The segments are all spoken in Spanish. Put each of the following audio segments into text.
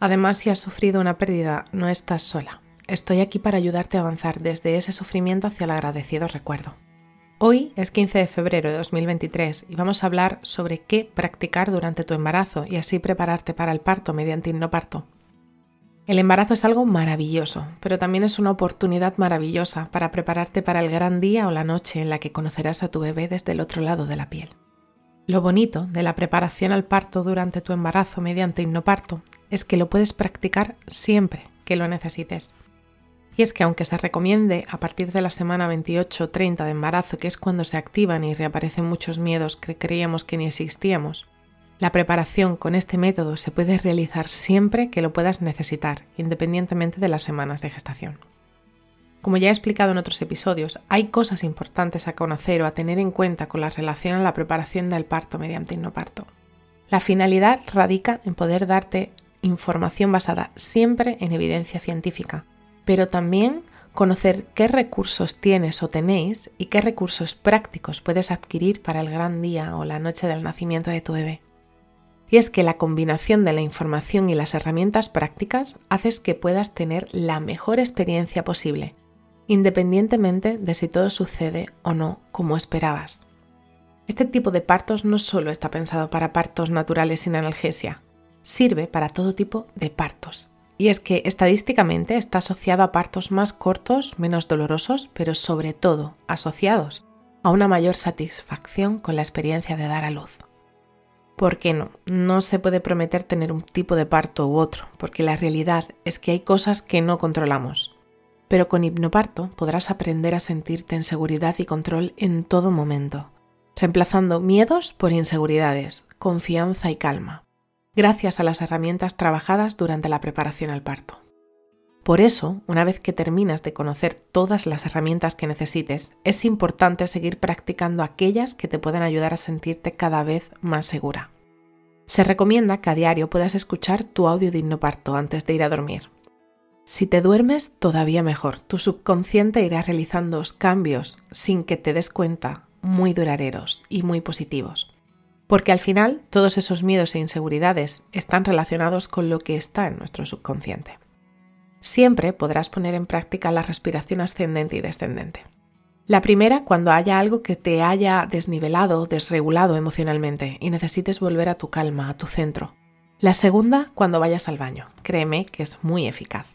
Además, si has sufrido una pérdida, no estás sola. Estoy aquí para ayudarte a avanzar desde ese sufrimiento hacia el agradecido recuerdo. Hoy es 15 de febrero de 2023 y vamos a hablar sobre qué practicar durante tu embarazo y así prepararte para el parto mediante hipnoparto. El embarazo es algo maravilloso, pero también es una oportunidad maravillosa para prepararte para el gran día o la noche en la que conocerás a tu bebé desde el otro lado de la piel. Lo bonito de la preparación al parto durante tu embarazo mediante hipnoparto es que lo puedes practicar siempre que lo necesites. Y es que aunque se recomiende a partir de la semana 28 o 30 de embarazo, que es cuando se activan y reaparecen muchos miedos que creíamos que ni existíamos, la preparación con este método se puede realizar siempre que lo puedas necesitar, independientemente de las semanas de gestación. Como ya he explicado en otros episodios, hay cosas importantes a conocer o a tener en cuenta con la relación a la preparación del parto mediante hipnoparto. La finalidad radica en poder darte información basada siempre en evidencia científica, pero también conocer qué recursos tienes o tenéis y qué recursos prácticos puedes adquirir para el gran día o la noche del nacimiento de tu bebé. Y es que la combinación de la información y las herramientas prácticas haces que puedas tener la mejor experiencia posible, independientemente de si todo sucede o no como esperabas. Este tipo de partos no solo está pensado para partos naturales sin analgesia, sirve para todo tipo de partos. Y es que estadísticamente está asociado a partos más cortos, menos dolorosos, pero sobre todo asociados a una mayor satisfacción con la experiencia de dar a luz. ¿Por qué no? No se puede prometer tener un tipo de parto u otro, porque la realidad es que hay cosas que no controlamos. Pero con hipnoparto podrás aprender a sentirte en seguridad y control en todo momento, reemplazando miedos por inseguridades, confianza y calma gracias a las herramientas trabajadas durante la preparación al parto. Por eso, una vez que terminas de conocer todas las herramientas que necesites, es importante seguir practicando aquellas que te puedan ayudar a sentirte cada vez más segura. Se recomienda que a diario puedas escuchar tu audio de parto antes de ir a dormir. Si te duermes, todavía mejor. Tu subconsciente irá realizando cambios sin que te des cuenta, muy duraderos y muy positivos. Porque al final todos esos miedos e inseguridades están relacionados con lo que está en nuestro subconsciente. Siempre podrás poner en práctica la respiración ascendente y descendente. La primera cuando haya algo que te haya desnivelado, desregulado emocionalmente y necesites volver a tu calma, a tu centro. La segunda cuando vayas al baño. Créeme que es muy eficaz.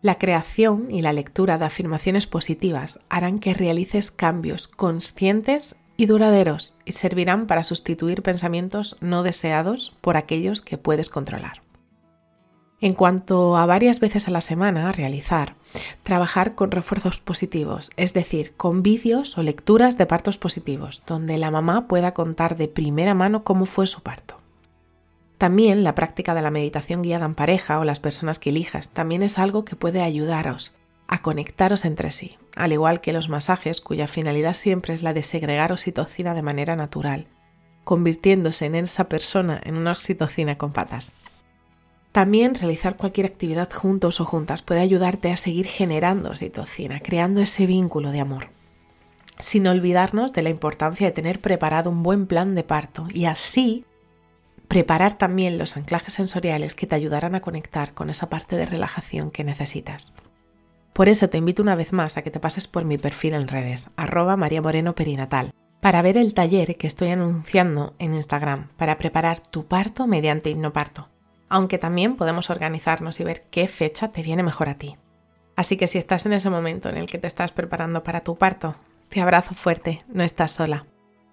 La creación y la lectura de afirmaciones positivas harán que realices cambios conscientes y duraderos y servirán para sustituir pensamientos no deseados por aquellos que puedes controlar. En cuanto a varias veces a la semana a realizar, trabajar con refuerzos positivos, es decir, con vídeos o lecturas de partos positivos, donde la mamá pueda contar de primera mano cómo fue su parto. También la práctica de la meditación guiada en pareja o las personas que elijas también es algo que puede ayudaros a conectaros entre sí, al igual que los masajes cuya finalidad siempre es la de segregar oxitocina de manera natural, convirtiéndose en esa persona en una oxitocina con patas. También realizar cualquier actividad juntos o juntas puede ayudarte a seguir generando oxitocina, creando ese vínculo de amor. Sin olvidarnos de la importancia de tener preparado un buen plan de parto y así preparar también los anclajes sensoriales que te ayudarán a conectar con esa parte de relajación que necesitas. Por eso te invito una vez más a que te pases por mi perfil en redes, arroba María Moreno Perinatal, para ver el taller que estoy anunciando en Instagram para preparar tu parto mediante hipnoparto, aunque también podemos organizarnos y ver qué fecha te viene mejor a ti. Así que si estás en ese momento en el que te estás preparando para tu parto, te abrazo fuerte, no estás sola.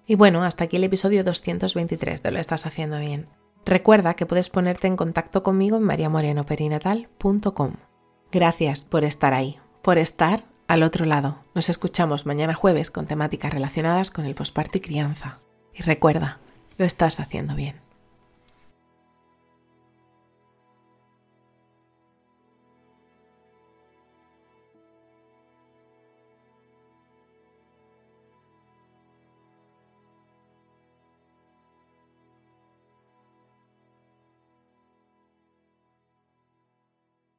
Y bueno, hasta aquí el episodio 223 de Lo estás haciendo bien. Recuerda que puedes ponerte en contacto conmigo en mariamorenoperinatal.com. Gracias por estar ahí, por estar al otro lado. Nos escuchamos mañana jueves con temáticas relacionadas con el posparto y crianza. Y recuerda, lo estás haciendo bien.